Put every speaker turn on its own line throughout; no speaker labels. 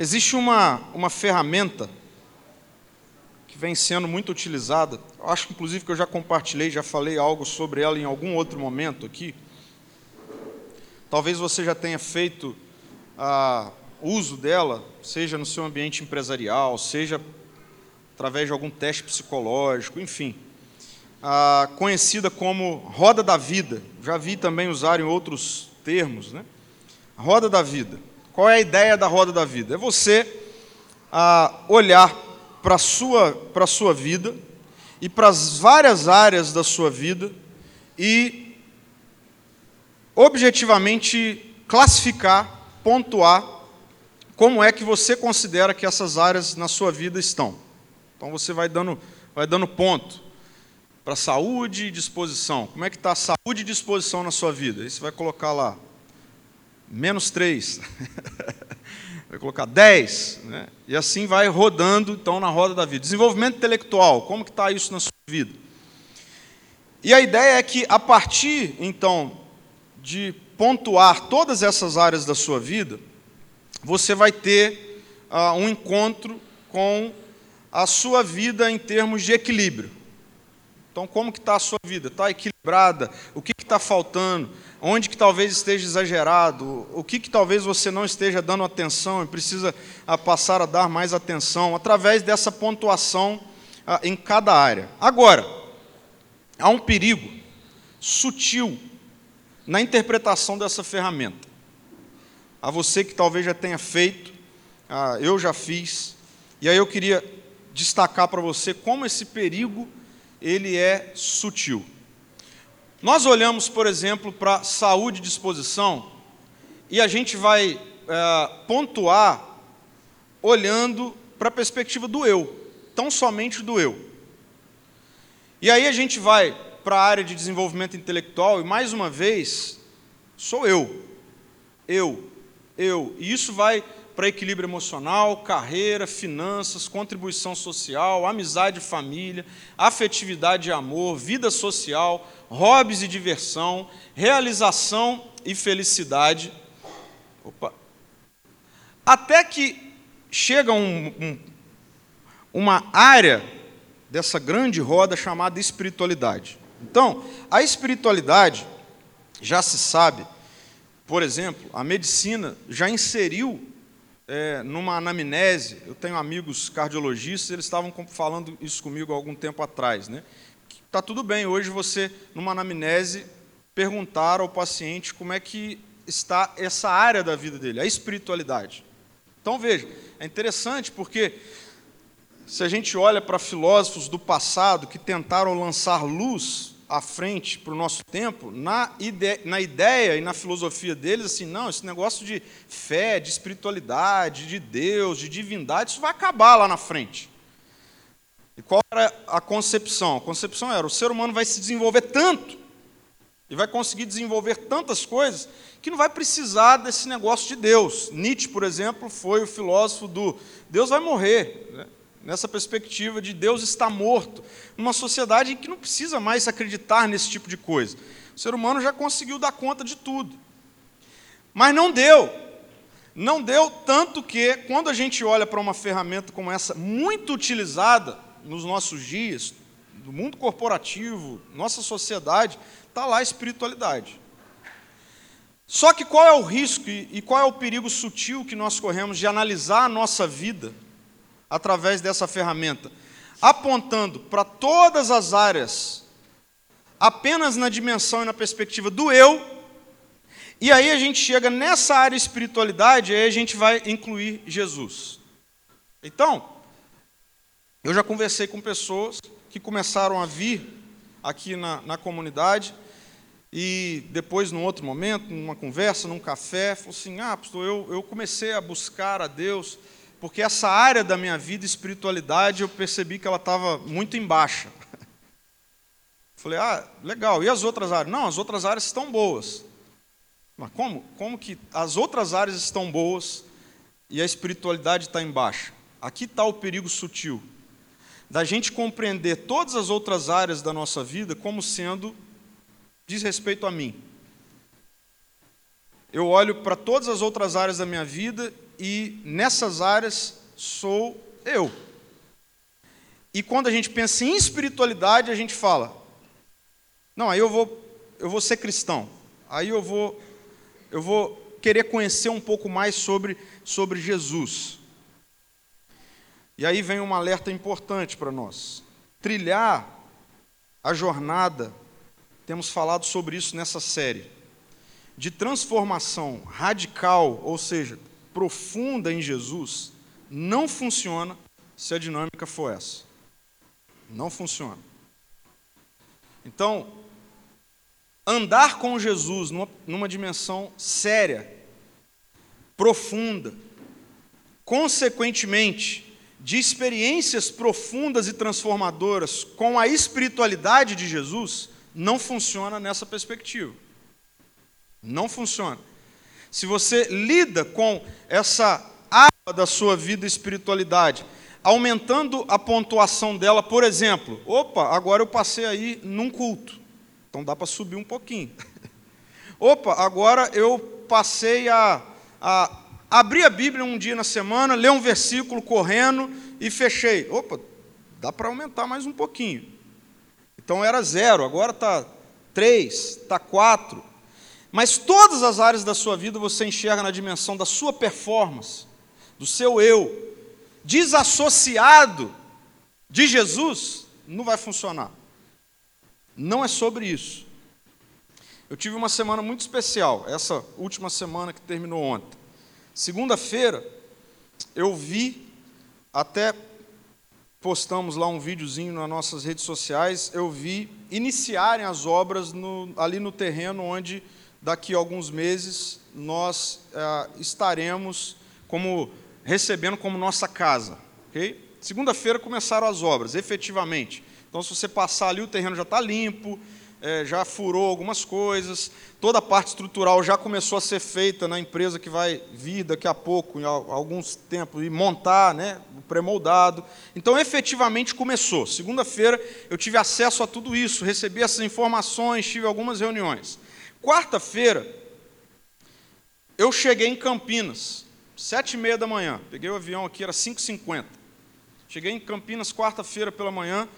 Existe uma, uma ferramenta que vem sendo muito utilizada, acho inclusive que eu já compartilhei, já falei algo sobre ela em algum outro momento aqui. Talvez você já tenha feito ah, uso dela, seja no seu ambiente empresarial, seja através de algum teste psicológico, enfim. Ah, conhecida como roda da vida. Já vi também usar em outros termos, né? Roda da vida. Qual é a ideia da roda da vida? É você ah, olhar para a sua, sua vida e para as várias áreas da sua vida e objetivamente classificar, pontuar como é que você considera que essas áreas na sua vida estão. Então você vai dando, vai dando ponto para saúde e disposição. Como é que está a saúde e disposição na sua vida? Aí você vai colocar lá menos 3, vai colocar 10, né? e assim vai rodando então na roda da vida. Desenvolvimento intelectual, como que está isso na sua vida? E a ideia é que a partir então de pontuar todas essas áreas da sua vida, você vai ter uh, um encontro com a sua vida em termos de equilíbrio. Então, como que está a sua vida? Está equilibrada? O que está faltando? Onde que talvez esteja exagerado, o que, que talvez você não esteja dando atenção e precisa passar a dar mais atenção, através dessa pontuação ah, em cada área. Agora, há um perigo sutil na interpretação dessa ferramenta. A você que talvez já tenha feito, ah, eu já fiz, e aí eu queria destacar para você como esse perigo ele é sutil. Nós olhamos, por exemplo, para saúde e disposição e a gente vai é, pontuar olhando para a perspectiva do eu, tão somente do eu. E aí a gente vai para a área de desenvolvimento intelectual e mais uma vez sou eu, eu, eu. E isso vai para equilíbrio emocional, carreira, finanças, contribuição social, amizade e família, afetividade e amor, vida social, hobbies e diversão, realização e felicidade. Opa. Até que chega um, um, uma área dessa grande roda chamada espiritualidade. Então, a espiritualidade, já se sabe, por exemplo, a medicina já inseriu é, numa anamnese, eu tenho amigos cardiologistas, eles estavam falando isso comigo há algum tempo atrás, né? Está tudo bem hoje você, numa anamnese, perguntar ao paciente como é que está essa área da vida dele, a espiritualidade. Então veja, é interessante porque se a gente olha para filósofos do passado que tentaram lançar luz à frente para o nosso tempo, na ideia, na ideia e na filosofia deles, assim, não, esse negócio de fé, de espiritualidade, de Deus, de divindade, isso vai acabar lá na frente. E qual era a concepção? A concepção era: o ser humano vai se desenvolver tanto, e vai conseguir desenvolver tantas coisas, que não vai precisar desse negócio de Deus. Nietzsche, por exemplo, foi o filósofo do Deus vai morrer. Né? Nessa perspectiva de Deus está morto, numa sociedade em que não precisa mais acreditar nesse tipo de coisa. O ser humano já conseguiu dar conta de tudo. Mas não deu. Não deu tanto que, quando a gente olha para uma ferramenta como essa, muito utilizada nos nossos dias, no mundo corporativo, nossa sociedade, está lá a espiritualidade. Só que qual é o risco e qual é o perigo sutil que nós corremos de analisar a nossa vida através dessa ferramenta, apontando para todas as áreas, apenas na dimensão e na perspectiva do eu, e aí a gente chega nessa área espiritualidade, aí a gente vai incluir Jesus. Então, eu já conversei com pessoas que começaram a vir aqui na, na comunidade, e depois, num outro momento, numa conversa, num café, falou assim: Ah, pastor, eu, eu comecei a buscar a Deus porque essa área da minha vida, espiritualidade, eu percebi que ela estava muito em baixa. Falei, ah, legal, e as outras áreas? Não, as outras áreas estão boas. Mas como? Como que as outras áreas estão boas e a espiritualidade está em baixa? Aqui está o perigo sutil da gente compreender todas as outras áreas da nossa vida como sendo diz respeito a mim. Eu olho para todas as outras áreas da minha vida e nessas áreas sou eu. E quando a gente pensa em espiritualidade, a gente fala: não, aí eu vou, eu vou ser cristão. Aí eu vou, eu vou querer conhecer um pouco mais sobre, sobre Jesus. E aí vem um alerta importante para nós. Trilhar a jornada, temos falado sobre isso nessa série, de transformação radical, ou seja, profunda em Jesus, não funciona se a dinâmica for essa. Não funciona. Então, andar com Jesus numa, numa dimensão séria, profunda, consequentemente, de experiências profundas e transformadoras com a espiritualidade de Jesus, não funciona nessa perspectiva. Não funciona. Se você lida com essa área da sua vida e espiritualidade, aumentando a pontuação dela, por exemplo, opa, agora eu passei aí num culto, então dá para subir um pouquinho. opa, agora eu passei a, a abrir a Bíblia um dia na semana, ler um versículo correndo e fechei. Opa, dá para aumentar mais um pouquinho. Então era zero, agora está três, está quatro. Mas todas as áreas da sua vida você enxerga na dimensão da sua performance, do seu eu, desassociado de Jesus, não vai funcionar. Não é sobre isso. Eu tive uma semana muito especial, essa última semana que terminou ontem. Segunda-feira, eu vi, até postamos lá um videozinho nas nossas redes sociais, eu vi iniciarem as obras no, ali no terreno onde daqui a alguns meses nós é, estaremos como recebendo como nossa casa. Okay? Segunda-feira começaram as obras, efetivamente. Então, se você passar ali, o terreno já está limpo, é, já furou algumas coisas, toda a parte estrutural já começou a ser feita na empresa que vai vir daqui a pouco, em alguns tempos, e montar né, o pré-moldado. Então, efetivamente começou. Segunda-feira eu tive acesso a tudo isso, recebi essas informações, tive algumas reuniões. Quarta-feira, eu cheguei em Campinas, sete e meia da manhã. Peguei o avião aqui, era 5h50. Cheguei em Campinas quarta-feira pela manhã.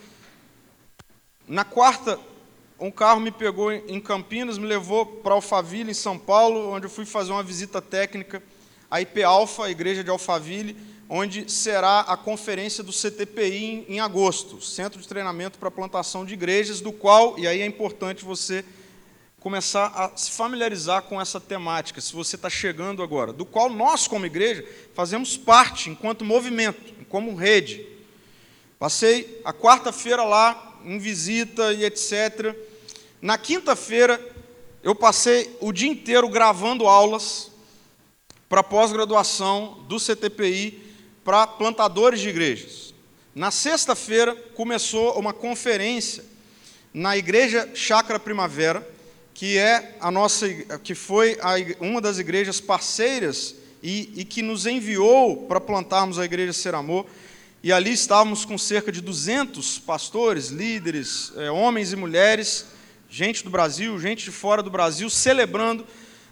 Na quarta, um carro me pegou em Campinas, me levou para Alphaville, em São Paulo, onde eu fui fazer uma visita técnica à IP Alfa, a igreja de Alphaville, onde será a conferência do CTPI em, em agosto, Centro de Treinamento para Plantação de Igrejas, do qual, e aí é importante você começar a se familiarizar com essa temática, se você está chegando agora, do qual nós, como igreja, fazemos parte enquanto movimento, como rede. Passei a quarta-feira lá, em visita e etc. Na quinta-feira, eu passei o dia inteiro gravando aulas para pós-graduação do CTPI para plantadores de igrejas. Na sexta-feira, começou uma conferência na Igreja Chácara Primavera, que é a nossa, que foi a, uma das igrejas parceiras e, e que nos enviou para plantarmos a igreja Ser Amor. E ali estávamos com cerca de 200 pastores, líderes, é, homens e mulheres, gente do Brasil, gente de fora do Brasil, celebrando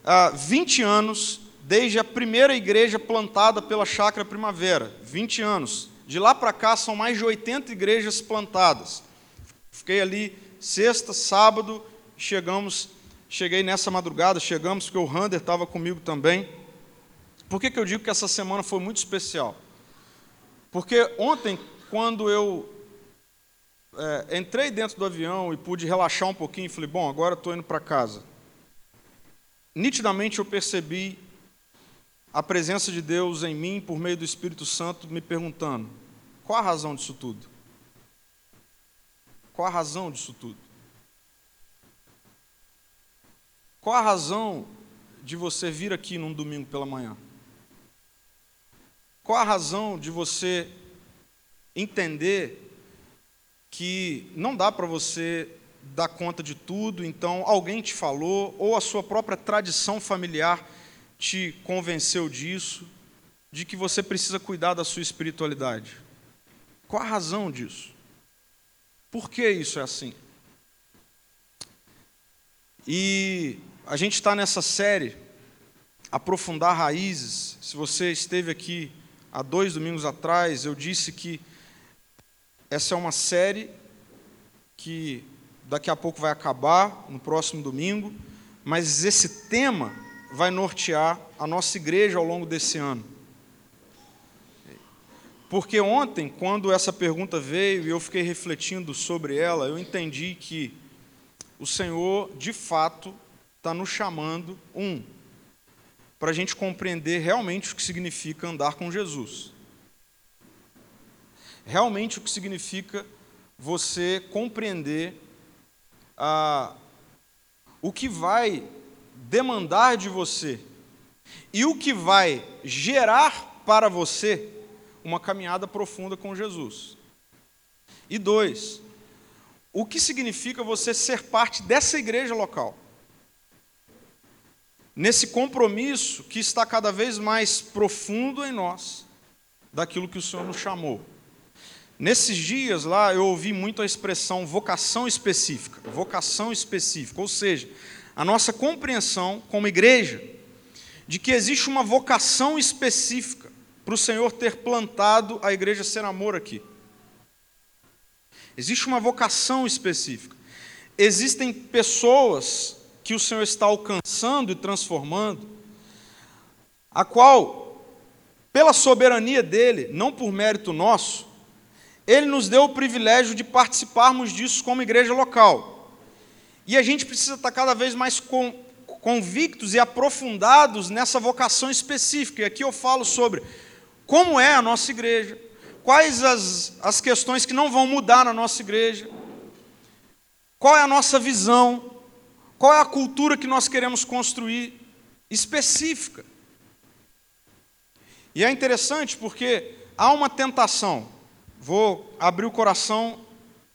ah, 20 anos desde a primeira igreja plantada pela Chácara Primavera. 20 anos. De lá para cá são mais de 80 igrejas plantadas. Fiquei ali sexta, sábado, chegamos Cheguei nessa madrugada, chegamos, porque o Rander estava comigo também. Por que, que eu digo que essa semana foi muito especial? Porque ontem, quando eu é, entrei dentro do avião e pude relaxar um pouquinho, falei, bom, agora estou indo para casa. Nitidamente eu percebi a presença de Deus em mim por meio do Espírito Santo me perguntando: qual a razão disso tudo? Qual a razão disso tudo? Qual a razão de você vir aqui num domingo pela manhã? Qual a razão de você entender que não dá para você dar conta de tudo, então alguém te falou, ou a sua própria tradição familiar te convenceu disso, de que você precisa cuidar da sua espiritualidade? Qual a razão disso? Por que isso é assim? E a gente está nessa série aprofundar raízes. Se você esteve aqui há dois domingos atrás, eu disse que essa é uma série que daqui a pouco vai acabar, no próximo domingo, mas esse tema vai nortear a nossa igreja ao longo desse ano. Porque ontem, quando essa pergunta veio e eu fiquei refletindo sobre ela, eu entendi que o Senhor, de fato, está nos chamando, um, para a gente compreender realmente o que significa andar com Jesus. Realmente o que significa você compreender ah, o que vai demandar de você e o que vai gerar para você uma caminhada profunda com Jesus. E dois, o que significa você ser parte dessa igreja local? Nesse compromisso que está cada vez mais profundo em nós, daquilo que o Senhor nos chamou. Nesses dias lá, eu ouvi muito a expressão vocação específica, vocação específica, ou seja, a nossa compreensão como igreja de que existe uma vocação específica para o Senhor ter plantado a igreja Ser Amor aqui. Existe uma vocação específica. Existem pessoas que o Senhor está alcançando e transformando, a qual, pela soberania dele, não por mérito nosso, ele nos deu o privilégio de participarmos disso como igreja local. E a gente precisa estar cada vez mais convictos e aprofundados nessa vocação específica. E aqui eu falo sobre como é a nossa igreja, quais as, as questões que não vão mudar na nossa igreja, qual é a nossa visão, qual é a cultura que nós queremos construir específica. E é interessante porque há uma tentação. Vou abrir o coração,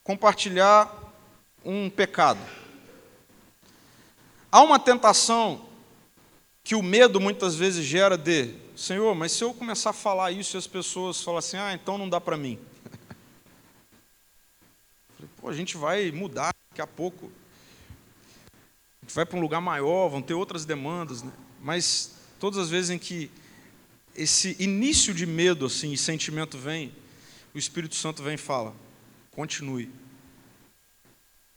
compartilhar um pecado. Há uma tentação que o medo muitas vezes gera de, Senhor, mas se eu começar a falar isso e as pessoas falam assim, ah, então não dá para mim. Pô, a gente vai mudar daqui a pouco. Gente vai para um lugar maior, vão ter outras demandas, né? Mas todas as vezes em que esse início de medo assim, e sentimento vem, o Espírito Santo vem e fala: continue.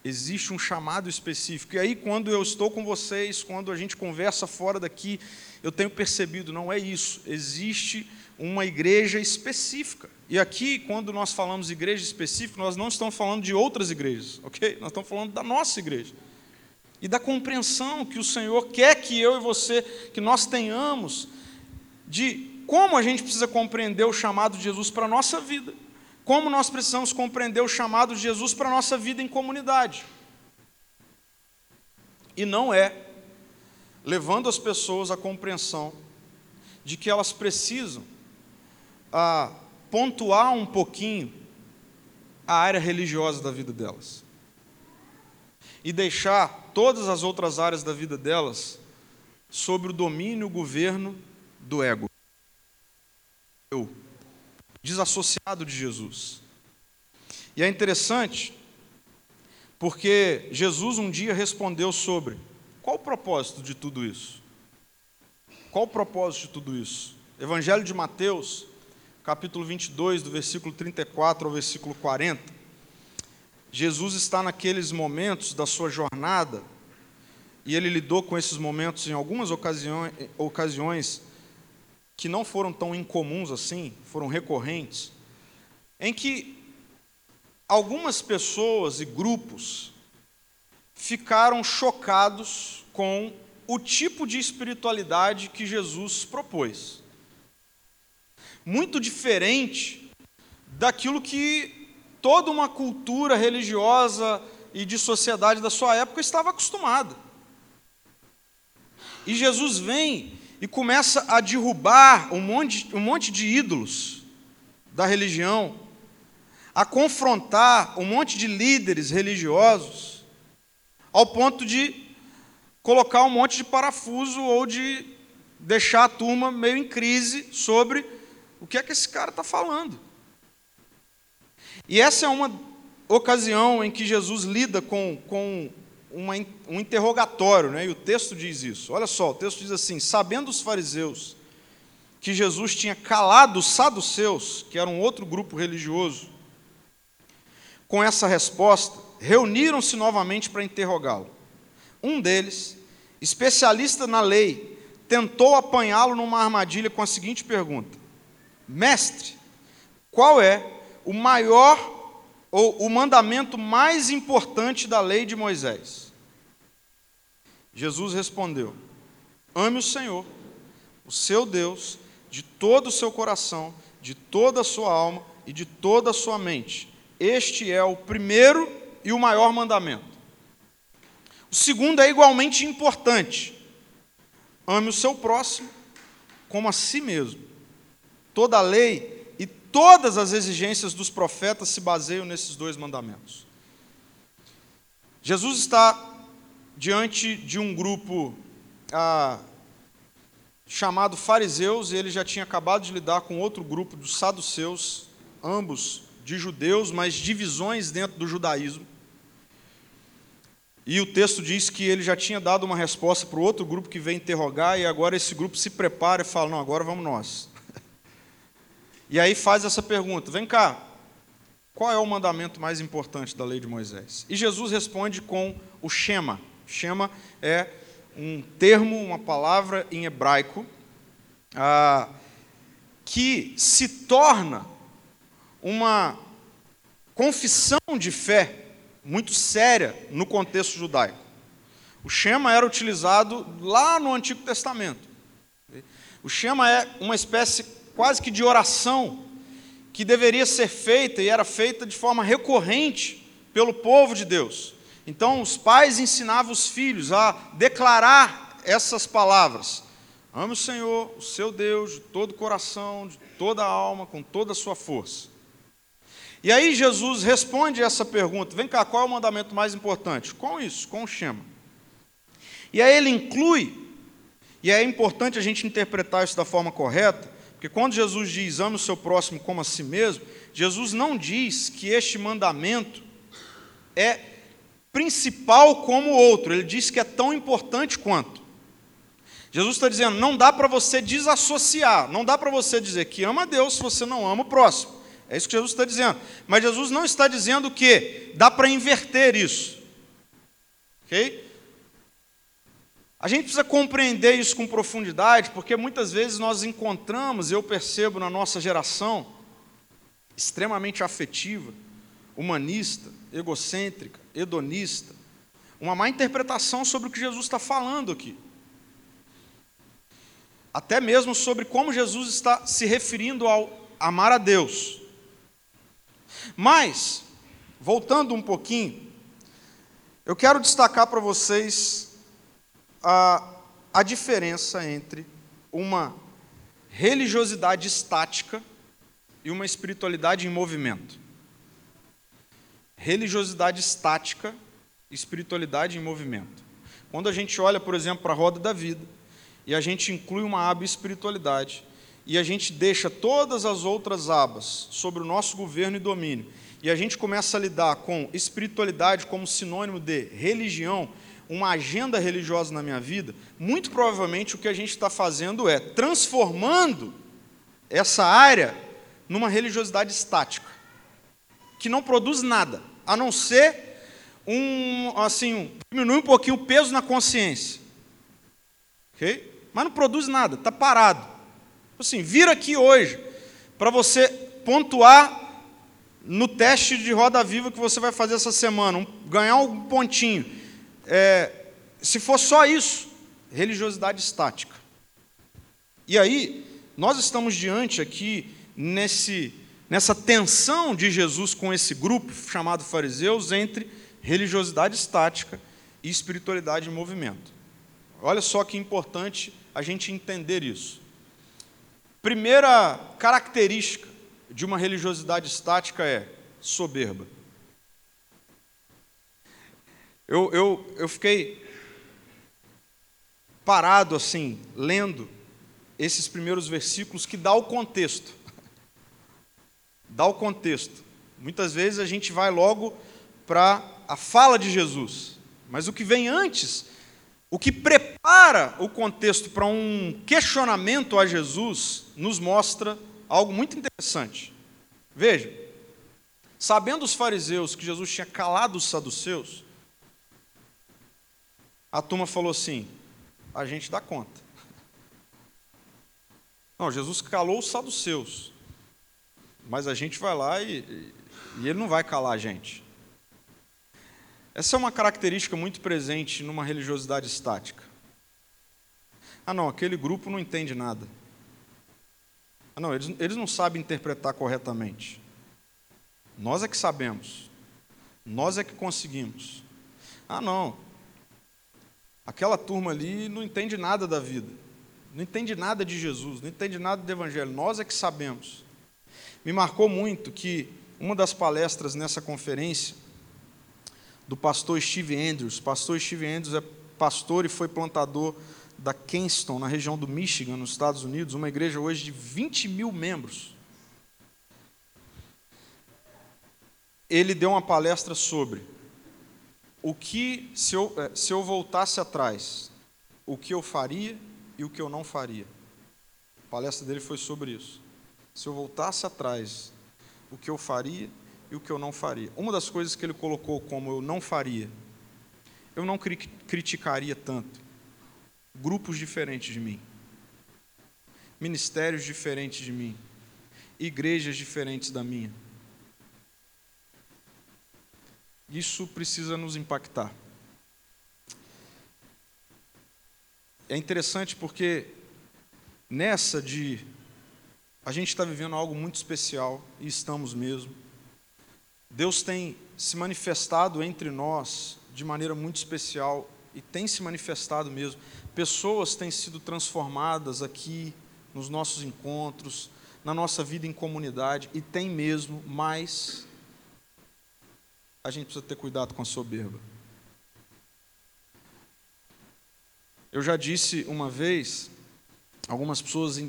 Existe um chamado específico. E aí, quando eu estou com vocês, quando a gente conversa fora daqui, eu tenho percebido, não é isso. Existe uma igreja específica. E aqui, quando nós falamos igreja específica, nós não estamos falando de outras igrejas, ok? Nós estamos falando da nossa igreja. E da compreensão que o Senhor quer que eu e você, que nós tenhamos, de como a gente precisa compreender o chamado de Jesus para a nossa vida como nós precisamos compreender o chamado de Jesus para a nossa vida em comunidade. E não é levando as pessoas à compreensão de que elas precisam a, pontuar um pouquinho a área religiosa da vida delas e deixar todas as outras áreas da vida delas sobre o domínio o governo do ego. Eu desassociado de Jesus. E é interessante, porque Jesus um dia respondeu sobre qual o propósito de tudo isso? Qual o propósito de tudo isso? Evangelho de Mateus, capítulo 22, do versículo 34 ao versículo 40. Jesus está naqueles momentos da sua jornada, e ele lidou com esses momentos em algumas ocasiões, que não foram tão incomuns assim, foram recorrentes, em que algumas pessoas e grupos ficaram chocados com o tipo de espiritualidade que Jesus propôs. Muito diferente daquilo que toda uma cultura religiosa e de sociedade da sua época estava acostumada. E Jesus vem e começa a derrubar um monte, um monte de ídolos da religião, a confrontar um monte de líderes religiosos, ao ponto de colocar um monte de parafuso ou de deixar a turma meio em crise sobre o que é que esse cara está falando. E essa é uma ocasião em que Jesus lida com, com uma, um interrogatório, né? e o texto diz isso. Olha só, o texto diz assim: Sabendo os fariseus que Jesus tinha calado os saduceus, que era um outro grupo religioso, com essa resposta, reuniram-se novamente para interrogá-lo. Um deles, especialista na lei, tentou apanhá-lo numa armadilha com a seguinte pergunta: Mestre, qual é o maior ou o mandamento mais importante da lei de Moisés? Jesus respondeu: Ame o Senhor, o seu Deus, de todo o seu coração, de toda a sua alma e de toda a sua mente. Este é o primeiro e o maior mandamento. O segundo é igualmente importante. Ame o seu próximo como a si mesmo. Toda a lei todas as exigências dos profetas se baseiam nesses dois mandamentos. Jesus está diante de um grupo ah, chamado fariseus, e ele já tinha acabado de lidar com outro grupo dos saduceus, ambos de judeus, mas divisões dentro do judaísmo. E o texto diz que ele já tinha dado uma resposta para o outro grupo que veio interrogar, e agora esse grupo se prepara e fala: Não, agora vamos nós. E aí faz essa pergunta: Vem cá, qual é o mandamento mais importante da lei de Moisés? E Jesus responde com o Shema. Shema é um termo, uma palavra em hebraico, ah, que se torna uma confissão de fé muito séria no contexto judaico. O Shema era utilizado lá no Antigo Testamento. O Shema é uma espécie quase que de oração que deveria ser feita e era feita de forma recorrente pelo povo de Deus. Então, os pais ensinavam os filhos a declarar essas palavras: Ame o Senhor, o seu Deus, de todo o coração, de toda a alma, com toda a sua força. E aí Jesus responde essa pergunta: vem cá, qual é o mandamento mais importante? Com isso, com o chama. E aí ele inclui, e é importante a gente interpretar isso da forma correta, porque quando Jesus diz ame o seu próximo como a si mesmo, Jesus não diz que este mandamento é principal como o outro, ele diz que é tão importante quanto. Jesus está dizendo, não dá para você desassociar, não dá para você dizer que ama a Deus se você não ama o próximo. É isso que Jesus está dizendo. Mas Jesus não está dizendo que dá para inverter isso. Ok? A gente precisa compreender isso com profundidade, porque muitas vezes nós encontramos, eu percebo na nossa geração, extremamente afetiva, humanista, egocêntrica, hedonista, uma má interpretação sobre o que Jesus está falando aqui. Até mesmo sobre como Jesus está se referindo ao amar a Deus. Mas, voltando um pouquinho, eu quero destacar para vocês a, a diferença entre uma religiosidade estática e uma espiritualidade em movimento. Religiosidade estática espiritualidade em movimento. Quando a gente olha, por exemplo, para a roda da vida e a gente inclui uma aba espiritualidade, e a gente deixa todas as outras abas sobre o nosso governo e domínio, e a gente começa a lidar com espiritualidade como sinônimo de religião, uma agenda religiosa na minha vida, muito provavelmente o que a gente está fazendo é transformando essa área numa religiosidade estática, que não produz nada, a não ser um, assim, diminui um pouquinho o peso na consciência. Ok? Mas não produz nada, está parado. Assim, vir aqui hoje para você pontuar no teste de roda viva que você vai fazer essa semana, um, ganhar um pontinho. É, se for só isso, religiosidade estática. E aí, nós estamos diante aqui nesse, nessa tensão de Jesus com esse grupo chamado fariseus entre religiosidade estática e espiritualidade em movimento. Olha só que importante a gente entender isso. Primeira característica de uma religiosidade estática é soberba. Eu, eu, eu fiquei parado assim, lendo esses primeiros versículos que dá o contexto. Dá o contexto. Muitas vezes a gente vai logo para a fala de Jesus. Mas o que vem antes, o que prepara o contexto para um questionamento a Jesus, nos mostra algo muito interessante. Veja, sabendo os fariseus que Jesus tinha calado os saduceus, a turma falou assim: a gente dá conta. Não, Jesus calou os saduceus, mas a gente vai lá e, e ele não vai calar a gente. Essa é uma característica muito presente numa religiosidade estática. Ah, não, aquele grupo não entende nada. Ah, não, eles, eles não sabem interpretar corretamente. Nós é que sabemos. Nós é que conseguimos. Ah, não. Aquela turma ali não entende nada da vida. Não entende nada de Jesus, não entende nada do Evangelho. Nós é que sabemos. Me marcou muito que uma das palestras nessa conferência do pastor Steve Andrews. Pastor Steve Andrews é pastor e foi plantador da Kingston, na região do Michigan, nos Estados Unidos, uma igreja hoje de 20 mil membros. Ele deu uma palestra sobre o que, se eu, eh, se eu voltasse atrás, o que eu faria e o que eu não faria. A palestra dele foi sobre isso. Se eu voltasse atrás, o que eu faria e o que eu não faria. Uma das coisas que ele colocou como eu não faria, eu não cri criticaria tanto grupos diferentes de mim, ministérios diferentes de mim, igrejas diferentes da minha. Isso precisa nos impactar. É interessante porque nessa de a gente está vivendo algo muito especial e estamos mesmo. Deus tem se manifestado entre nós de maneira muito especial e tem se manifestado mesmo. Pessoas têm sido transformadas aqui nos nossos encontros, na nossa vida em comunidade e tem mesmo, mas a gente precisa ter cuidado com a soberba. Eu já disse uma vez, algumas pessoas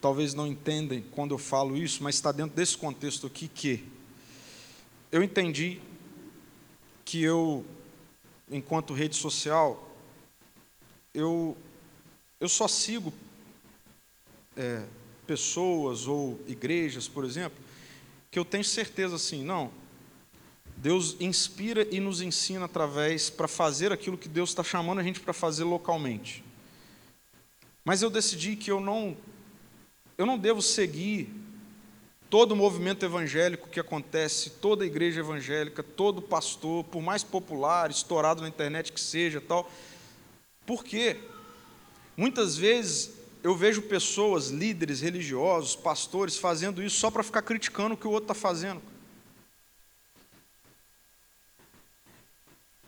talvez não entendem quando eu falo isso, mas está dentro desse contexto aqui que eu entendi que eu, enquanto rede social, eu, eu só sigo é, pessoas ou igrejas, por exemplo, que eu tenho certeza assim, não, Deus inspira e nos ensina através para fazer aquilo que Deus está chamando a gente para fazer localmente. Mas eu decidi que eu não, eu não devo seguir todo o movimento evangélico que acontece, toda igreja evangélica, todo pastor, por mais popular, estourado na internet que seja, tal. Por quê? Muitas vezes eu vejo pessoas, líderes religiosos, pastores, fazendo isso só para ficar criticando o que o outro está fazendo.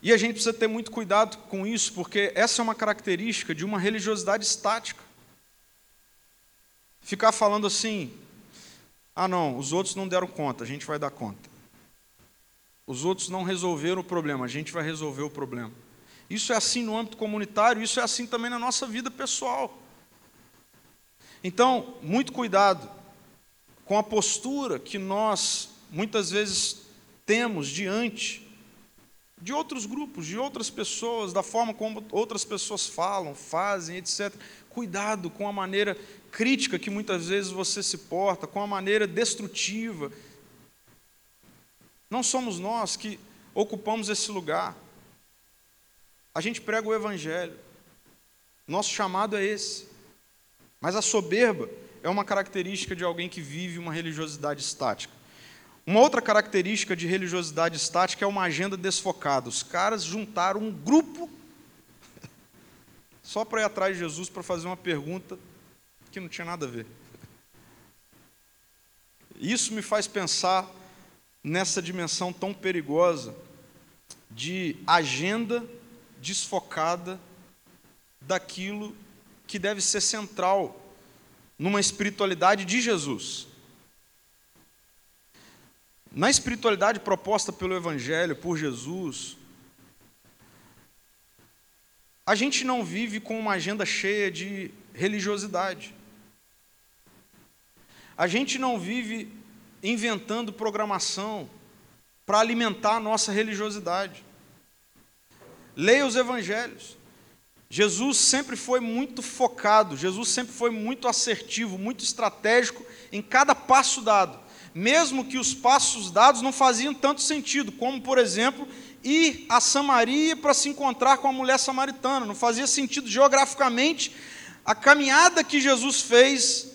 E a gente precisa ter muito cuidado com isso, porque essa é uma característica de uma religiosidade estática. Ficar falando assim: ah, não, os outros não deram conta, a gente vai dar conta. Os outros não resolveram o problema, a gente vai resolver o problema. Isso é assim no âmbito comunitário, isso é assim também na nossa vida pessoal. Então, muito cuidado com a postura que nós muitas vezes temos diante de outros grupos, de outras pessoas, da forma como outras pessoas falam, fazem, etc. Cuidado com a maneira crítica que muitas vezes você se porta, com a maneira destrutiva. Não somos nós que ocupamos esse lugar. A gente prega o Evangelho. Nosso chamado é esse. Mas a soberba é uma característica de alguém que vive uma religiosidade estática. Uma outra característica de religiosidade estática é uma agenda desfocada. Os caras juntaram um grupo só para ir atrás de Jesus para fazer uma pergunta que não tinha nada a ver. Isso me faz pensar nessa dimensão tão perigosa de agenda desfocada daquilo que deve ser central numa espiritualidade de Jesus. Na espiritualidade proposta pelo Evangelho, por Jesus, a gente não vive com uma agenda cheia de religiosidade. A gente não vive inventando programação para alimentar a nossa religiosidade. leia os evangelhos. Jesus sempre foi muito focado, Jesus sempre foi muito assertivo, muito estratégico em cada passo dado, mesmo que os passos dados não faziam tanto sentido, como, por exemplo, ir a Samaria para se encontrar com a mulher samaritana, não fazia sentido geograficamente a caminhada que Jesus fez,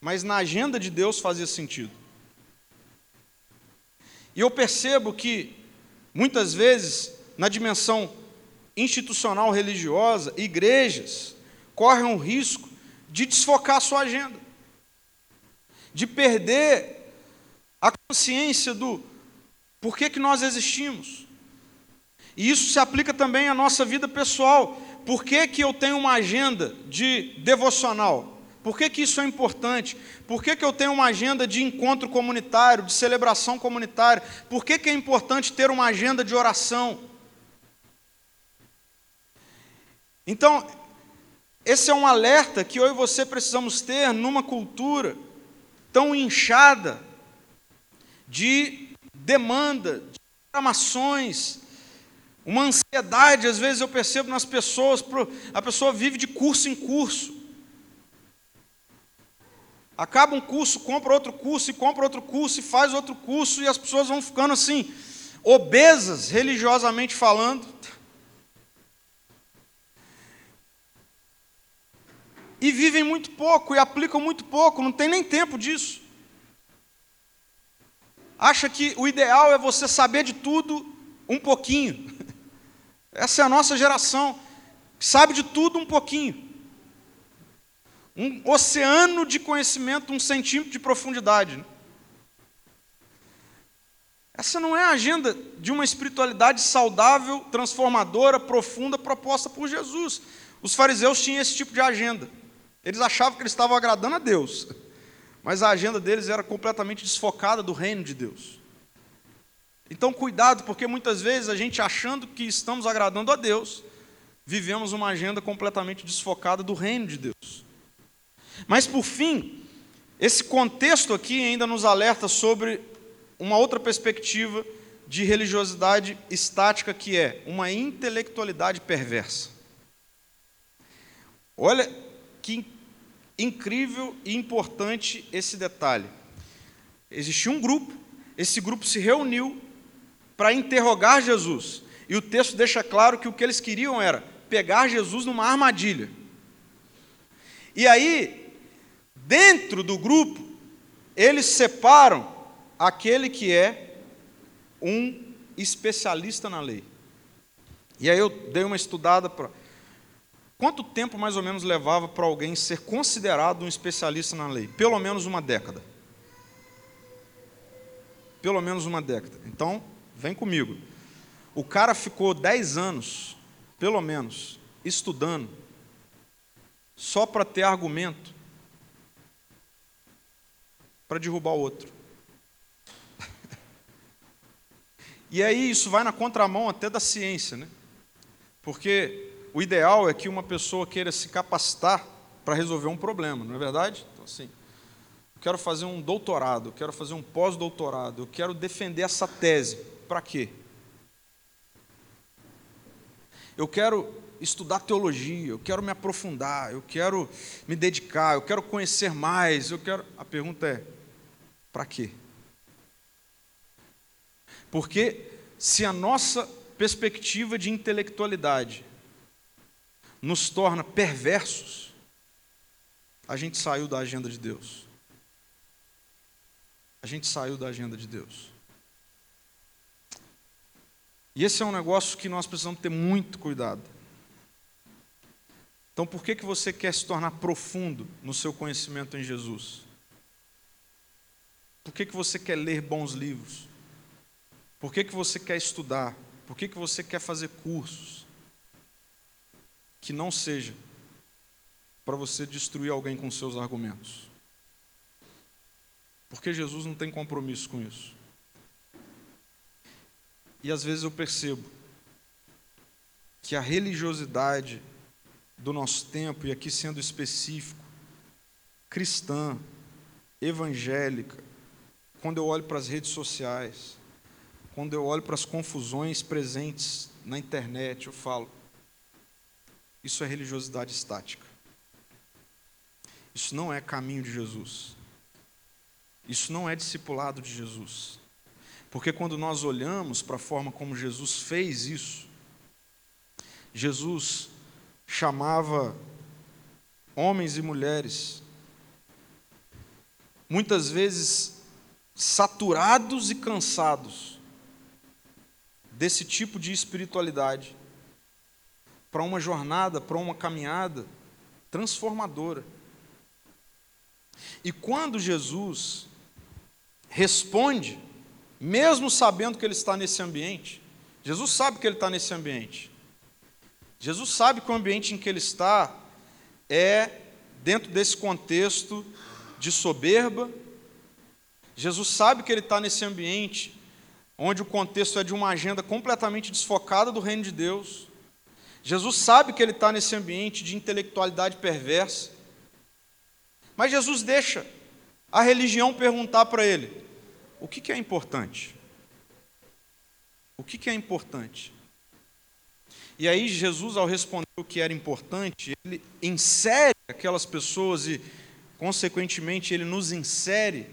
mas na agenda de Deus fazia sentido. E eu percebo que, muitas vezes, na dimensão institucional religiosa, igrejas correm o risco de desfocar a sua agenda, de perder a consciência do porquê que nós existimos. E isso se aplica também à nossa vida pessoal. Por que, que eu tenho uma agenda de devocional? Por que, que isso é importante? Por que, que eu tenho uma agenda de encontro comunitário, de celebração comunitária? Por que, que é importante ter uma agenda de oração? Então, esse é um alerta que eu e você precisamos ter numa cultura tão inchada de demanda, de reclamações, uma ansiedade, às vezes eu percebo nas pessoas, a pessoa vive de curso em curso. Acaba um curso, compra outro curso, e compra outro curso, e faz outro curso, e as pessoas vão ficando assim, obesas, religiosamente falando, e vivem muito pouco e aplicam muito pouco, não tem nem tempo disso. Acha que o ideal é você saber de tudo um pouquinho. Essa é a nossa geração, que sabe de tudo um pouquinho. Um oceano de conhecimento, um centímetro de profundidade. Essa não é a agenda de uma espiritualidade saudável, transformadora, profunda, proposta por Jesus. Os fariseus tinham esse tipo de agenda. Eles achavam que eles estavam agradando a Deus, mas a agenda deles era completamente desfocada do reino de Deus. Então, cuidado, porque muitas vezes a gente achando que estamos agradando a Deus, vivemos uma agenda completamente desfocada do reino de Deus. Mas, por fim, esse contexto aqui ainda nos alerta sobre uma outra perspectiva de religiosidade estática, que é uma intelectualidade perversa. Olha que incrível e importante esse detalhe. Existia um grupo, esse grupo se reuniu para interrogar Jesus. E o texto deixa claro que o que eles queriam era pegar Jesus numa armadilha. E aí, dentro do grupo, eles separam aquele que é um especialista na lei. E aí eu dei uma estudada para Quanto tempo mais ou menos levava para alguém ser considerado um especialista na lei? Pelo menos uma década. Pelo menos uma década. Então, vem comigo. O cara ficou 10 anos, pelo menos, estudando, só para ter argumento para derrubar o outro. e aí isso vai na contramão até da ciência, né? Porque o ideal é que uma pessoa queira se capacitar para resolver um problema, não é verdade? Então, assim, eu quero fazer um doutorado, eu quero fazer um pós-doutorado, eu quero defender essa tese. Para quê? Eu quero estudar teologia, eu quero me aprofundar, eu quero me dedicar, eu quero conhecer mais, eu quero. A pergunta é: para quê? Porque se a nossa perspectiva de intelectualidade nos torna perversos, a gente saiu da agenda de Deus. A gente saiu da agenda de Deus. E esse é um negócio que nós precisamos ter muito cuidado. Então, por que, que você quer se tornar profundo no seu conhecimento em Jesus? Por que, que você quer ler bons livros? Por que, que você quer estudar? Por que, que você quer fazer cursos? Que não seja para você destruir alguém com seus argumentos. Porque Jesus não tem compromisso com isso. E às vezes eu percebo que a religiosidade do nosso tempo, e aqui sendo específico, cristã, evangélica, quando eu olho para as redes sociais, quando eu olho para as confusões presentes na internet, eu falo. Isso é religiosidade estática. Isso não é caminho de Jesus. Isso não é discipulado de Jesus. Porque quando nós olhamos para a forma como Jesus fez isso, Jesus chamava homens e mulheres, muitas vezes saturados e cansados desse tipo de espiritualidade, para uma jornada, para uma caminhada transformadora. E quando Jesus responde, mesmo sabendo que ele está nesse ambiente, Jesus sabe que ele está nesse ambiente. Jesus sabe que o ambiente em que ele está é dentro desse contexto de soberba. Jesus sabe que ele está nesse ambiente onde o contexto é de uma agenda completamente desfocada do reino de Deus. Jesus sabe que ele está nesse ambiente de intelectualidade perversa. Mas Jesus deixa a religião perguntar para ele: o que, que é importante? O que, que é importante? E aí, Jesus, ao responder o que era importante, ele insere aquelas pessoas e, consequentemente, ele nos insere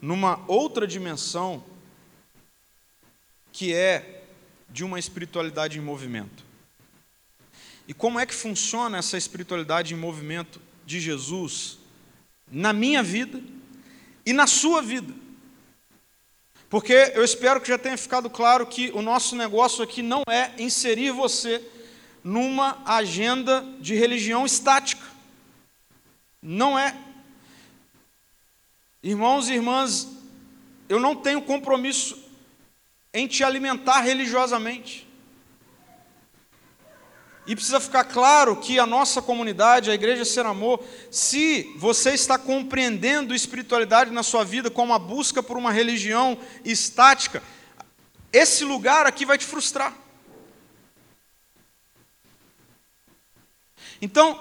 numa outra dimensão que é de uma espiritualidade em movimento. E como é que funciona essa espiritualidade em movimento de Jesus na minha vida e na sua vida? Porque eu espero que já tenha ficado claro que o nosso negócio aqui não é inserir você numa agenda de religião estática. Não é. Irmãos e irmãs, eu não tenho compromisso em te alimentar religiosamente. E precisa ficar claro que a nossa comunidade, a Igreja Ser Amor, se você está compreendendo espiritualidade na sua vida como a busca por uma religião estática, esse lugar aqui vai te frustrar. Então,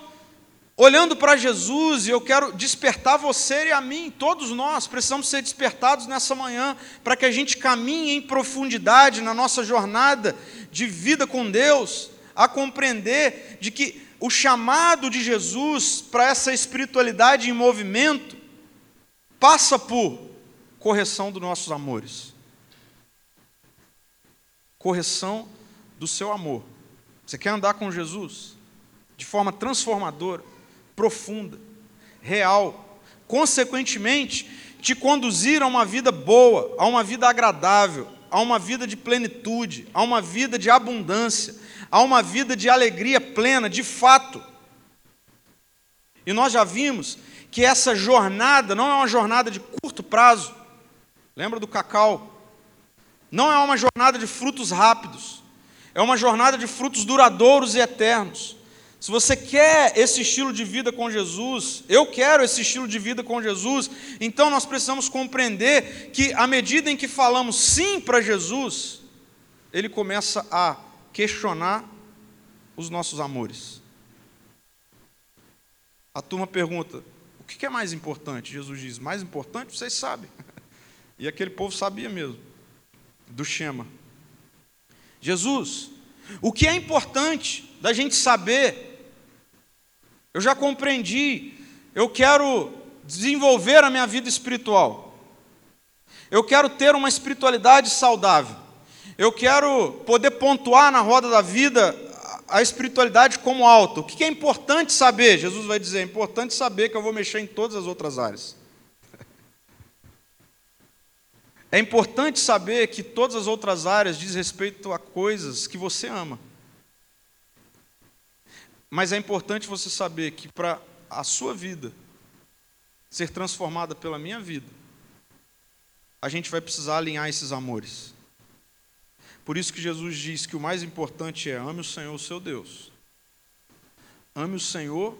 olhando para Jesus, eu quero despertar você e a mim, todos nós precisamos ser despertados nessa manhã, para que a gente caminhe em profundidade na nossa jornada de vida com Deus a compreender de que o chamado de Jesus para essa espiritualidade em movimento passa por correção dos nossos amores. Correção do seu amor. Você quer andar com Jesus de forma transformadora, profunda, real, consequentemente, te conduzir a uma vida boa, a uma vida agradável, a uma vida de plenitude, a uma vida de abundância, a uma vida de alegria plena, de fato. E nós já vimos que essa jornada não é uma jornada de curto prazo. Lembra do cacau? Não é uma jornada de frutos rápidos. É uma jornada de frutos duradouros e eternos. Se você quer esse estilo de vida com Jesus, eu quero esse estilo de vida com Jesus, então nós precisamos compreender que, à medida em que falamos sim para Jesus, ele começa a questionar os nossos amores. A turma pergunta: o que é mais importante? Jesus diz: mais importante, vocês sabem. E aquele povo sabia mesmo, do Shema. Jesus, o que é importante da gente saber? Eu já compreendi, eu quero desenvolver a minha vida espiritual. Eu quero ter uma espiritualidade saudável. Eu quero poder pontuar na roda da vida a espiritualidade como alto. O que é importante saber? Jesus vai dizer: é importante saber que eu vou mexer em todas as outras áreas. É importante saber que todas as outras áreas diz respeito a coisas que você ama. Mas é importante você saber que para a sua vida ser transformada pela minha vida, a gente vai precisar alinhar esses amores. Por isso que Jesus diz que o mais importante é ame o Senhor, o seu Deus. Ame o Senhor,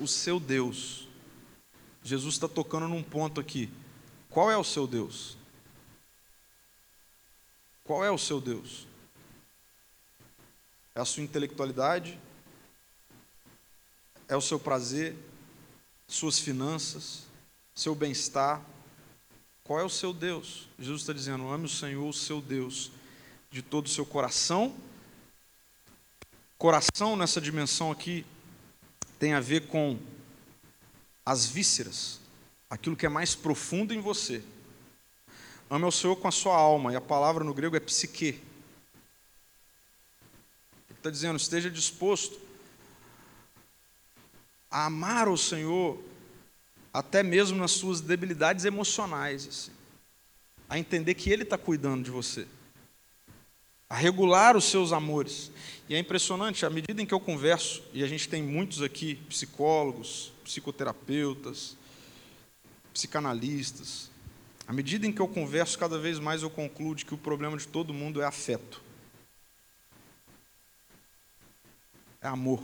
o seu Deus. Jesus está tocando num ponto aqui. Qual é o seu Deus? Qual é o seu Deus? É a sua intelectualidade? É o seu prazer? Suas finanças? Seu bem-estar? Qual é o seu Deus? Jesus está dizendo: ame o Senhor, o seu Deus de todo o seu coração, Coração nessa dimensão aqui tem a ver com as vísceras, aquilo que é mais profundo em você. Ame ao Senhor com a sua alma, e a palavra no grego é psique. Ele está dizendo, esteja disposto a amar o Senhor até mesmo nas suas debilidades emocionais, assim. a entender que Ele está cuidando de você, a regular os seus amores. E é impressionante, à medida em que eu converso, e a gente tem muitos aqui, psicólogos, psicoterapeutas, psicanalistas, à medida em que eu converso, cada vez mais eu concluo que o problema de todo mundo é afeto. É amor.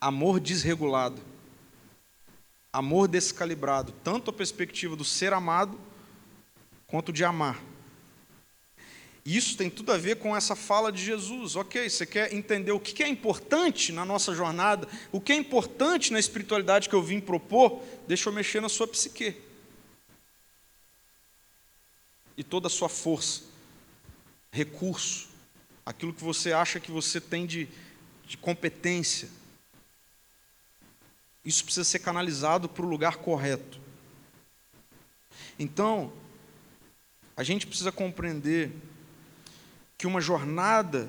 Amor desregulado amor descalibrado, tanto a perspectiva do ser amado quanto de amar. Isso tem tudo a ver com essa fala de Jesus. Ok, você quer entender o que é importante na nossa jornada, o que é importante na espiritualidade que eu vim propor? Deixa eu mexer na sua psique. E toda a sua força, recurso, aquilo que você acha que você tem de, de competência, isso precisa ser canalizado para o lugar correto. Então, a gente precisa compreender que uma jornada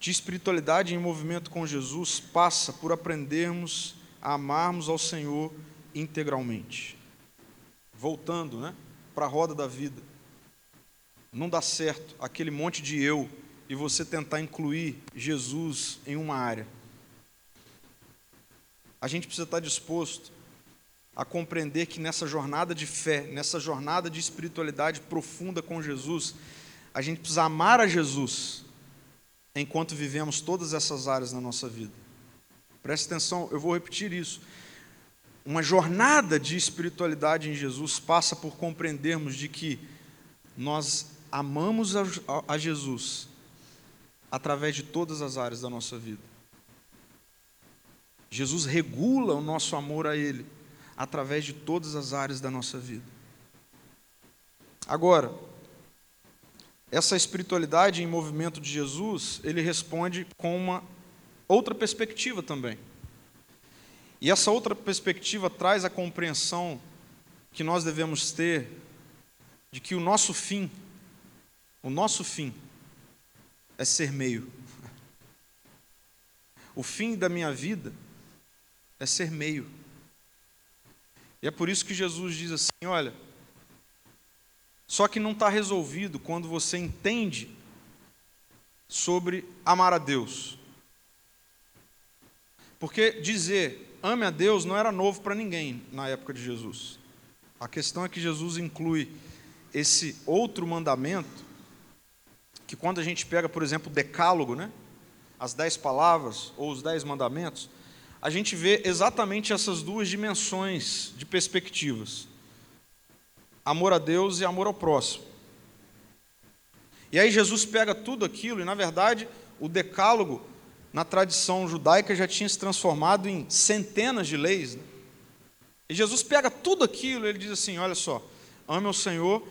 de espiritualidade em movimento com Jesus passa por aprendermos a amarmos ao Senhor integralmente. Voltando né, para a roda da vida. Não dá certo aquele monte de eu e você tentar incluir Jesus em uma área a gente precisa estar disposto a compreender que nessa jornada de fé, nessa jornada de espiritualidade profunda com Jesus, a gente precisa amar a Jesus enquanto vivemos todas essas áreas na nossa vida. Preste atenção, eu vou repetir isso. Uma jornada de espiritualidade em Jesus passa por compreendermos de que nós amamos a, a, Jesus através de todas as áreas da nossa vida. Jesus regula o nosso amor a Ele através de todas as áreas da nossa vida. Agora, essa espiritualidade em movimento de Jesus, ele responde com uma outra perspectiva também. E essa outra perspectiva traz a compreensão que nós devemos ter de que o nosso fim, o nosso fim, é ser meio. O fim da minha vida é ser meio. E é por isso que Jesus diz assim: olha, só que não está resolvido quando você entende sobre amar a Deus. Porque dizer ame a Deus não era novo para ninguém na época de Jesus. A questão é que Jesus inclui esse outro mandamento, que quando a gente pega, por exemplo, o decálogo, né? as dez palavras ou os dez mandamentos, a gente vê exatamente essas duas dimensões de perspectivas: amor a Deus e amor ao próximo. E aí Jesus pega tudo aquilo, e na verdade o decálogo, na tradição judaica, já tinha se transformado em centenas de leis. Né? E Jesus pega tudo aquilo, ele diz assim: olha só, ame ao Senhor,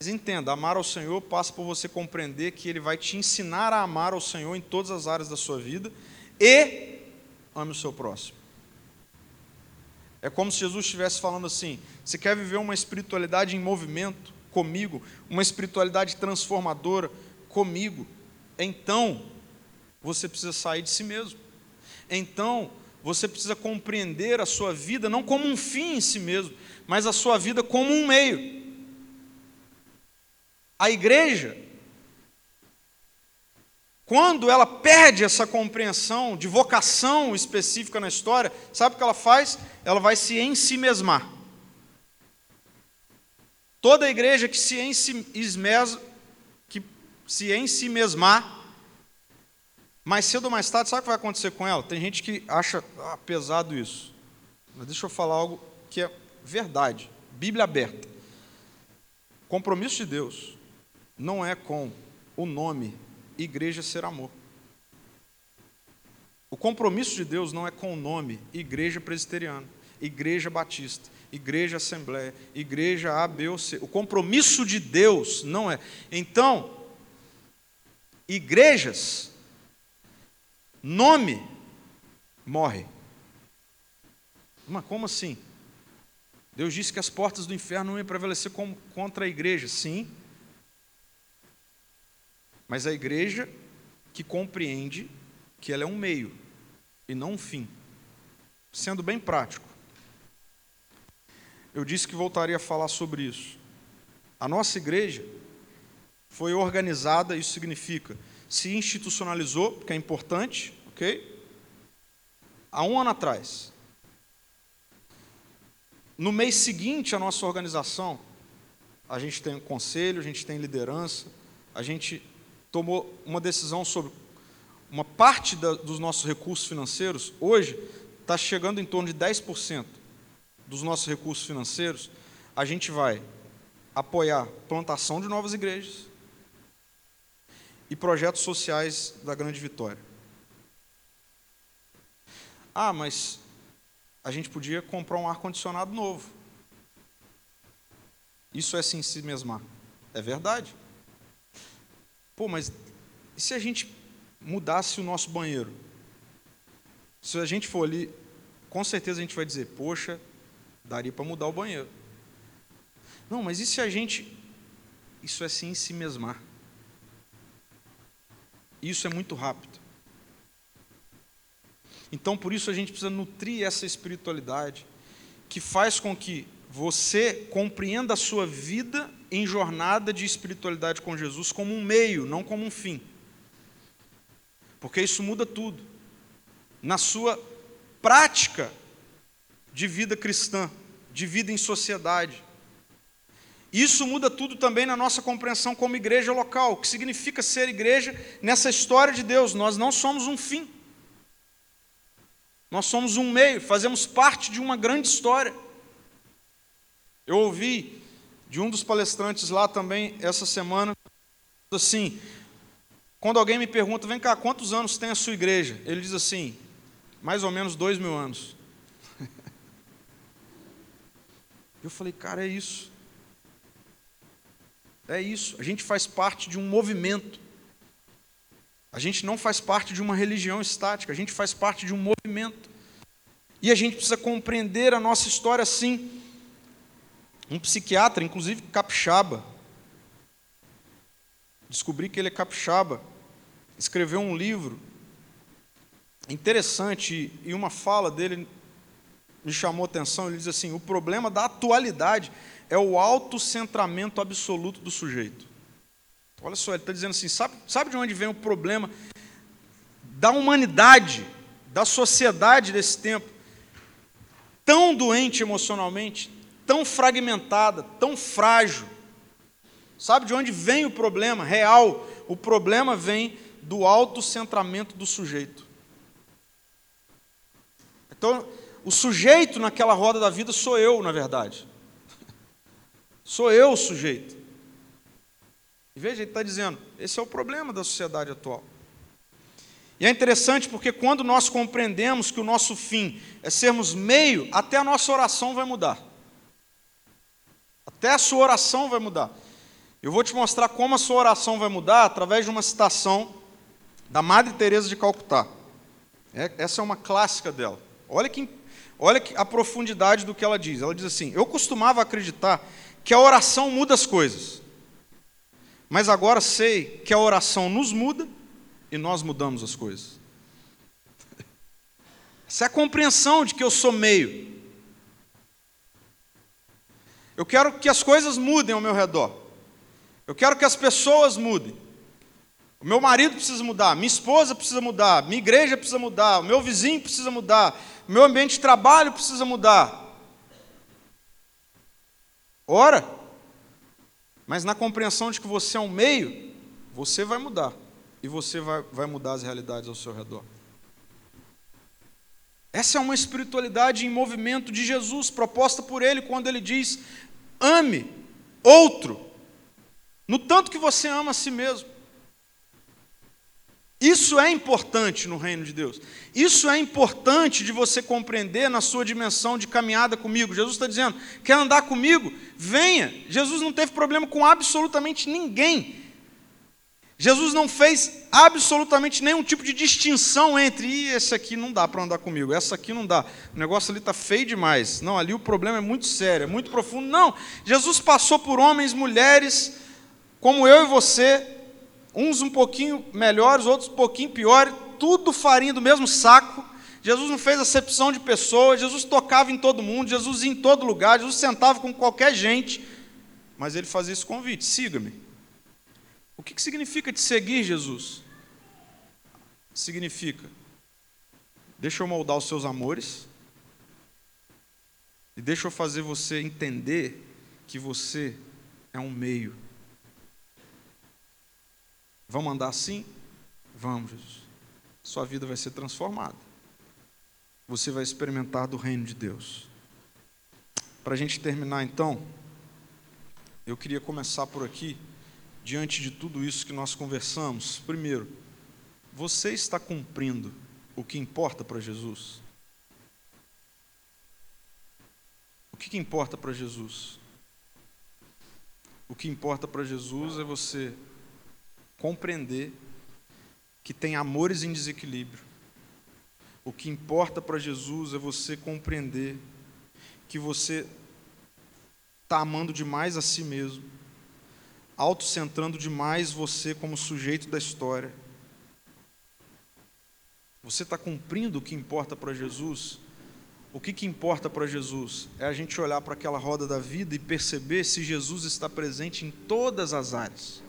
mas entenda, amar ao Senhor passa por você compreender que Ele vai te ensinar a amar ao Senhor em todas as áreas da sua vida e ame o seu próximo. É como se Jesus estivesse falando assim: você quer viver uma espiritualidade em movimento comigo, uma espiritualidade transformadora comigo, então você precisa sair de si mesmo. Então você precisa compreender a sua vida não como um fim em si mesmo, mas a sua vida como um meio. A igreja quando ela perde essa compreensão de vocação específica na história, sabe o que ela faz? Ela vai se ensimesmar. Toda igreja que se, ensimesma, que se ensimesmar, mais cedo ou mais tarde, sabe o que vai acontecer com ela? Tem gente que acha ah, pesado isso. Mas deixa eu falar algo que é verdade. Bíblia aberta. Compromisso de Deus não é com o nome igreja ser amor. O compromisso de Deus não é com o nome Igreja Presbiteriana, Igreja Batista, Igreja Assembleia, Igreja A, B ou C. O compromisso de Deus não é. Então, igrejas nome morre. Mas como assim? Deus disse que as portas do inferno não iam prevalecer contra a igreja. Sim. Mas a igreja que compreende que ela é um meio e não um fim. Sendo bem prático. Eu disse que voltaria a falar sobre isso. A nossa igreja foi organizada, isso significa, se institucionalizou, que é importante, ok? Há um ano atrás. No mês seguinte à nossa organização, a gente tem um conselho, a gente tem liderança, a gente tomou uma decisão sobre uma parte da, dos nossos recursos financeiros, hoje está chegando em torno de 10% dos nossos recursos financeiros, a gente vai apoiar plantação de novas igrejas e projetos sociais da Grande Vitória. Ah, mas a gente podia comprar um ar-condicionado novo. Isso é si mesmar. É verdade. Pô, mas e se a gente mudasse o nosso banheiro? Se a gente for ali, com certeza a gente vai dizer, poxa, daria para mudar o banheiro. Não, mas e se a gente. Isso é sim si mesmar. Isso é muito rápido. Então, por isso, a gente precisa nutrir essa espiritualidade que faz com que você compreenda a sua vida em jornada de espiritualidade com Jesus como um meio, não como um fim. Porque isso muda tudo. Na sua prática de vida cristã, de vida em sociedade. Isso muda tudo também na nossa compreensão como igreja local, o que significa ser igreja nessa história de Deus. Nós não somos um fim. Nós somos um meio, fazemos parte de uma grande história. Eu ouvi de um dos palestrantes lá também essa semana, assim, quando alguém me pergunta, vem cá, quantos anos tem a sua igreja? Ele diz assim, mais ou menos dois mil anos. Eu falei, cara, é isso. É isso. A gente faz parte de um movimento. A gente não faz parte de uma religião estática, a gente faz parte de um movimento. E a gente precisa compreender a nossa história assim. Um psiquiatra, inclusive capixaba, descobri que ele é capixaba, escreveu um livro interessante e uma fala dele me chamou atenção. Ele diz assim: o problema da atualidade é o autocentramento absoluto do sujeito. Olha só, ele está dizendo assim: sabe, sabe de onde vem o problema da humanidade, da sociedade desse tempo? Tão doente emocionalmente, tão fragmentada, tão frágil. Sabe de onde vem o problema real? O problema vem do autocentramento do sujeito. Então, o sujeito naquela roda da vida sou eu, na verdade. Sou eu o sujeito. E veja, ele está dizendo: esse é o problema da sociedade atual. E é interessante porque quando nós compreendemos que o nosso fim é sermos meio, até a nossa oração vai mudar. Até a sua oração vai mudar. Eu vou te mostrar como a sua oração vai mudar através de uma citação da Madre Teresa de Calcutá. É, essa é uma clássica dela. Olha que, olha que a profundidade do que ela diz. Ela diz assim: Eu costumava acreditar que a oração muda as coisas. Mas agora sei que a oração nos muda e nós mudamos as coisas. Essa é a compreensão de que eu sou meio. Eu quero que as coisas mudem ao meu redor. Eu quero que as pessoas mudem. O meu marido precisa mudar, minha esposa precisa mudar, minha igreja precisa mudar, o meu vizinho precisa mudar, o meu ambiente de trabalho precisa mudar. Ora, mas na compreensão de que você é um meio, você vai mudar. E você vai, vai mudar as realidades ao seu redor. Essa é uma espiritualidade em movimento de Jesus, proposta por Ele quando Ele diz: ame outro, no tanto que você ama a si mesmo. Isso é importante no reino de Deus. Isso é importante de você compreender na sua dimensão de caminhada comigo. Jesus está dizendo: quer andar comigo? Venha. Jesus não teve problema com absolutamente ninguém. Jesus não fez absolutamente nenhum tipo de distinção entre e esse aqui não dá para andar comigo, essa aqui não dá. O negócio ali está feio demais. Não, ali o problema é muito sério, é muito profundo. Não, Jesus passou por homens, mulheres, como eu e você, uns um pouquinho melhores, outros um pouquinho piores, tudo farinha do mesmo saco. Jesus não fez acepção de pessoas, Jesus tocava em todo mundo, Jesus ia em todo lugar, Jesus sentava com qualquer gente, mas ele fazia esse convite: siga-me. O que, que significa te seguir, Jesus? Significa, deixa eu moldar os seus amores, e deixa eu fazer você entender que você é um meio. Vamos andar assim? Vamos, Jesus. Sua vida vai ser transformada. Você vai experimentar do reino de Deus. Para a gente terminar, então, eu queria começar por aqui diante de tudo isso que nós conversamos? Primeiro, você está cumprindo o que importa para Jesus? O que, que importa para Jesus? O que importa para Jesus é você compreender que tem amores em desequilíbrio. O que importa para Jesus é você compreender que você está amando demais a si mesmo autocentrando demais você como sujeito da história. Você está cumprindo o que importa para Jesus? O que, que importa para Jesus? É a gente olhar para aquela roda da vida e perceber se Jesus está presente em todas as áreas.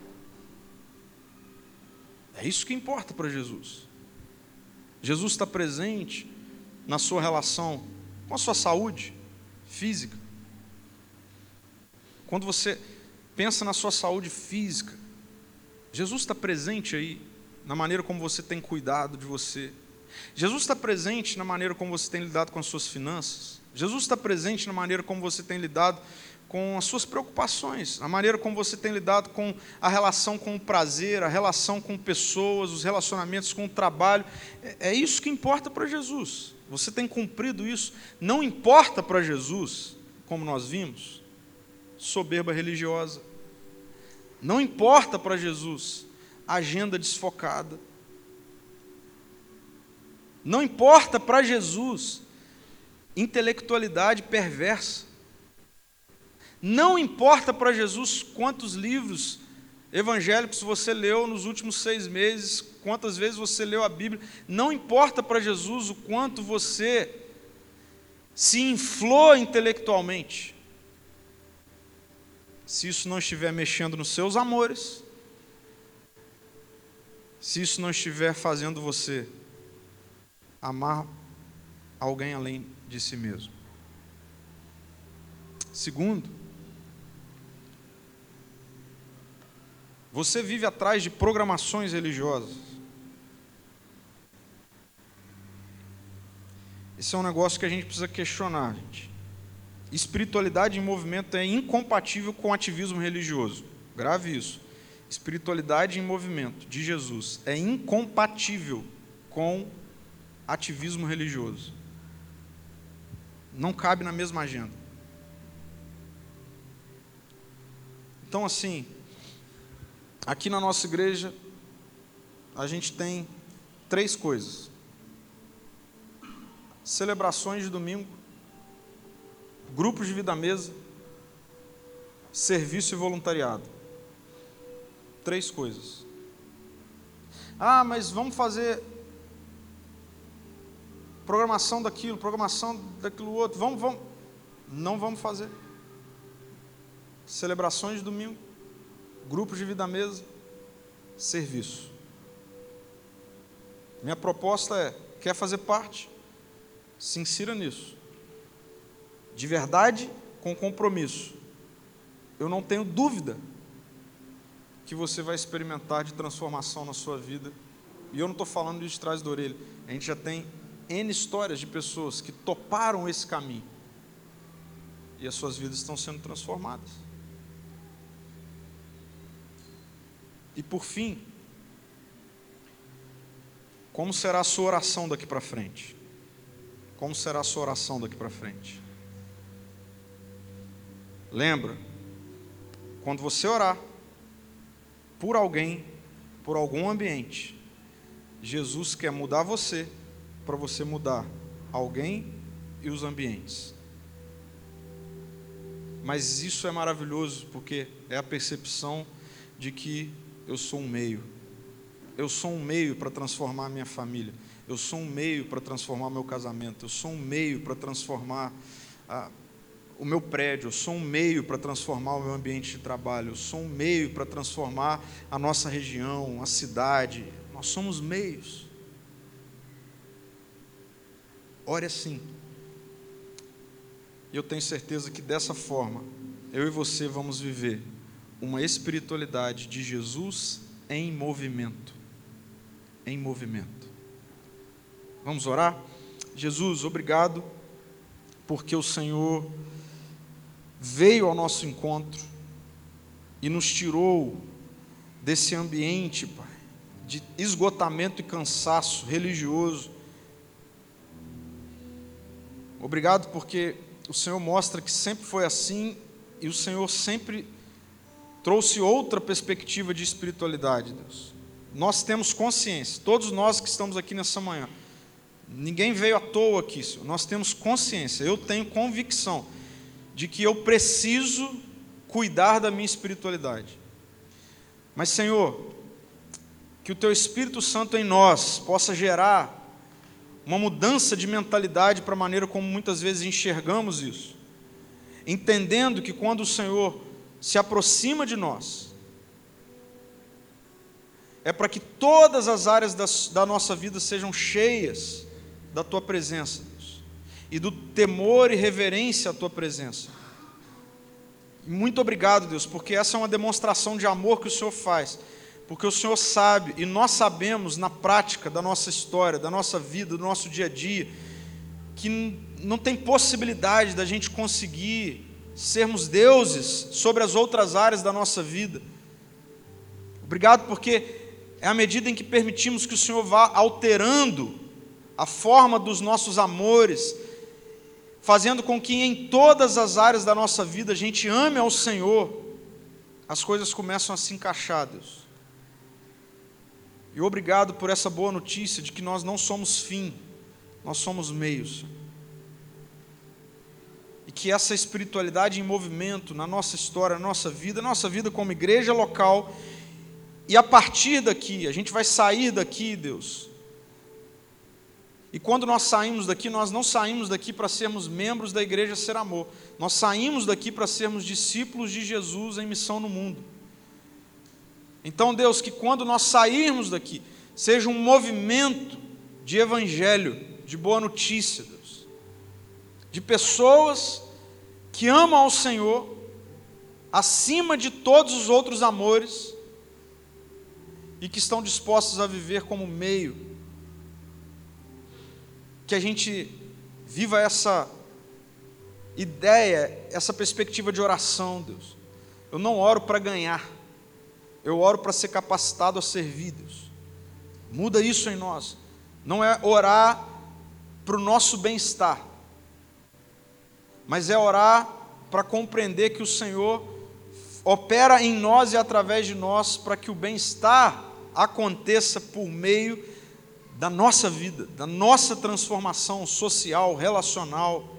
É isso que importa para Jesus. Jesus está presente na sua relação com a sua saúde física. Quando você Pensa na sua saúde física. Jesus está presente aí, na maneira como você tem cuidado de você. Jesus está presente na maneira como você tem lidado com as suas finanças. Jesus está presente na maneira como você tem lidado com as suas preocupações, na maneira como você tem lidado com a relação com o prazer, a relação com pessoas, os relacionamentos com o trabalho. É, é isso que importa para Jesus. Você tem cumprido isso. Não importa para Jesus, como nós vimos, soberba religiosa. Não importa para Jesus agenda desfocada. Não importa para Jesus intelectualidade perversa. Não importa para Jesus quantos livros evangélicos você leu nos últimos seis meses, quantas vezes você leu a Bíblia. Não importa para Jesus o quanto você se inflou intelectualmente se isso não estiver mexendo nos seus amores, se isso não estiver fazendo você amar alguém além de si mesmo. Segundo, você vive atrás de programações religiosas. Esse é um negócio que a gente precisa questionar, gente. Espiritualidade em movimento é incompatível com ativismo religioso. Grave isso. Espiritualidade em movimento de Jesus é incompatível com ativismo religioso. Não cabe na mesma agenda. Então, assim, aqui na nossa igreja, a gente tem três coisas: celebrações de domingo, grupos de vida à mesa, serviço e voluntariado. Três coisas. Ah, mas vamos fazer programação daquilo, programação daquilo outro. Vamos, vamos. Não vamos fazer. Celebrações de domingo, grupos de vida à mesa, serviço. Minha proposta é: quer fazer parte? Se insira nisso de verdade com compromisso, eu não tenho dúvida que você vai experimentar de transformação na sua vida. E eu não estou falando de trás da orelha. A gente já tem N histórias de pessoas que toparam esse caminho. E as suas vidas estão sendo transformadas. E por fim, como será a sua oração daqui para frente? Como será a sua oração daqui para frente? Lembra, quando você orar por alguém, por algum ambiente. Jesus quer mudar você para você mudar alguém e os ambientes. Mas isso é maravilhoso porque é a percepção de que eu sou um meio. Eu sou um meio para transformar a minha família. Eu sou um meio para transformar meu casamento. Eu sou um meio para transformar a, o meu prédio. Eu sou um meio para transformar o meu ambiente de trabalho. Eu sou um meio para transformar a nossa região, a cidade. Nós somos meios. Ore assim. E eu tenho certeza que dessa forma, eu e você vamos viver uma espiritualidade de Jesus em movimento. Em movimento. Vamos orar? Jesus, obrigado, porque o Senhor veio ao nosso encontro e nos tirou desse ambiente, Pai, de esgotamento e cansaço religioso. Obrigado porque o Senhor mostra que sempre foi assim e o Senhor sempre trouxe outra perspectiva de espiritualidade, Deus. Nós temos consciência, todos nós que estamos aqui nessa manhã, ninguém veio à toa aqui, Senhor. nós temos consciência, eu tenho convicção de que eu preciso cuidar da minha espiritualidade. Mas, Senhor, que o Teu Espírito Santo em nós possa gerar uma mudança de mentalidade para a maneira como muitas vezes enxergamos isso, entendendo que quando o Senhor se aproxima de nós, é para que todas as áreas da, da nossa vida sejam cheias da Tua presença, e do temor e reverência à Tua presença. muito obrigado, Deus, porque essa é uma demonstração de amor que o Senhor faz porque o Senhor sabe e nós sabemos na prática da nossa história, da nossa vida, do nosso dia a dia, que não tem possibilidade da gente conseguir sermos deuses sobre as outras áreas da nossa vida. Obrigado porque é à medida em que permitimos que o Senhor vá alterando a forma dos nossos amores, fazendo com que em todas as áreas da nossa vida a gente ame ao Senhor, as coisas começam a se encaixar, Deus. E obrigado por essa boa notícia de que nós não somos fim, nós somos meios. E que essa espiritualidade em movimento na nossa história, na nossa vida, na nossa vida como igreja local, e a partir daqui, a gente vai sair daqui, Deus. E quando nós saímos daqui, nós não saímos daqui para sermos membros da igreja Ser Amor. Nós saímos daqui para sermos discípulos de Jesus em missão no mundo. Então, Deus, que quando nós sairmos daqui, seja um movimento de evangelho, de boa notícia, Deus, de pessoas que amam ao Senhor acima de todos os outros amores e que estão dispostos a viver como meio. Que a gente viva essa ideia, essa perspectiva de oração, Deus. Eu não oro para ganhar. Eu oro para ser capacitado a servir, Deus. Muda isso em nós. Não é orar para o nosso bem-estar, mas é orar para compreender que o Senhor opera em nós e através de nós para que o bem-estar aconteça por meio da nossa vida, da nossa transformação social, relacional.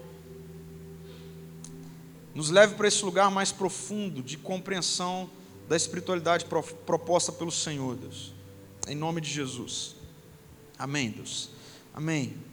Nos leve para esse lugar mais profundo de compreensão da espiritualidade proposta pelo Senhor, Deus. Em nome de Jesus. Amém, Deus. Amém.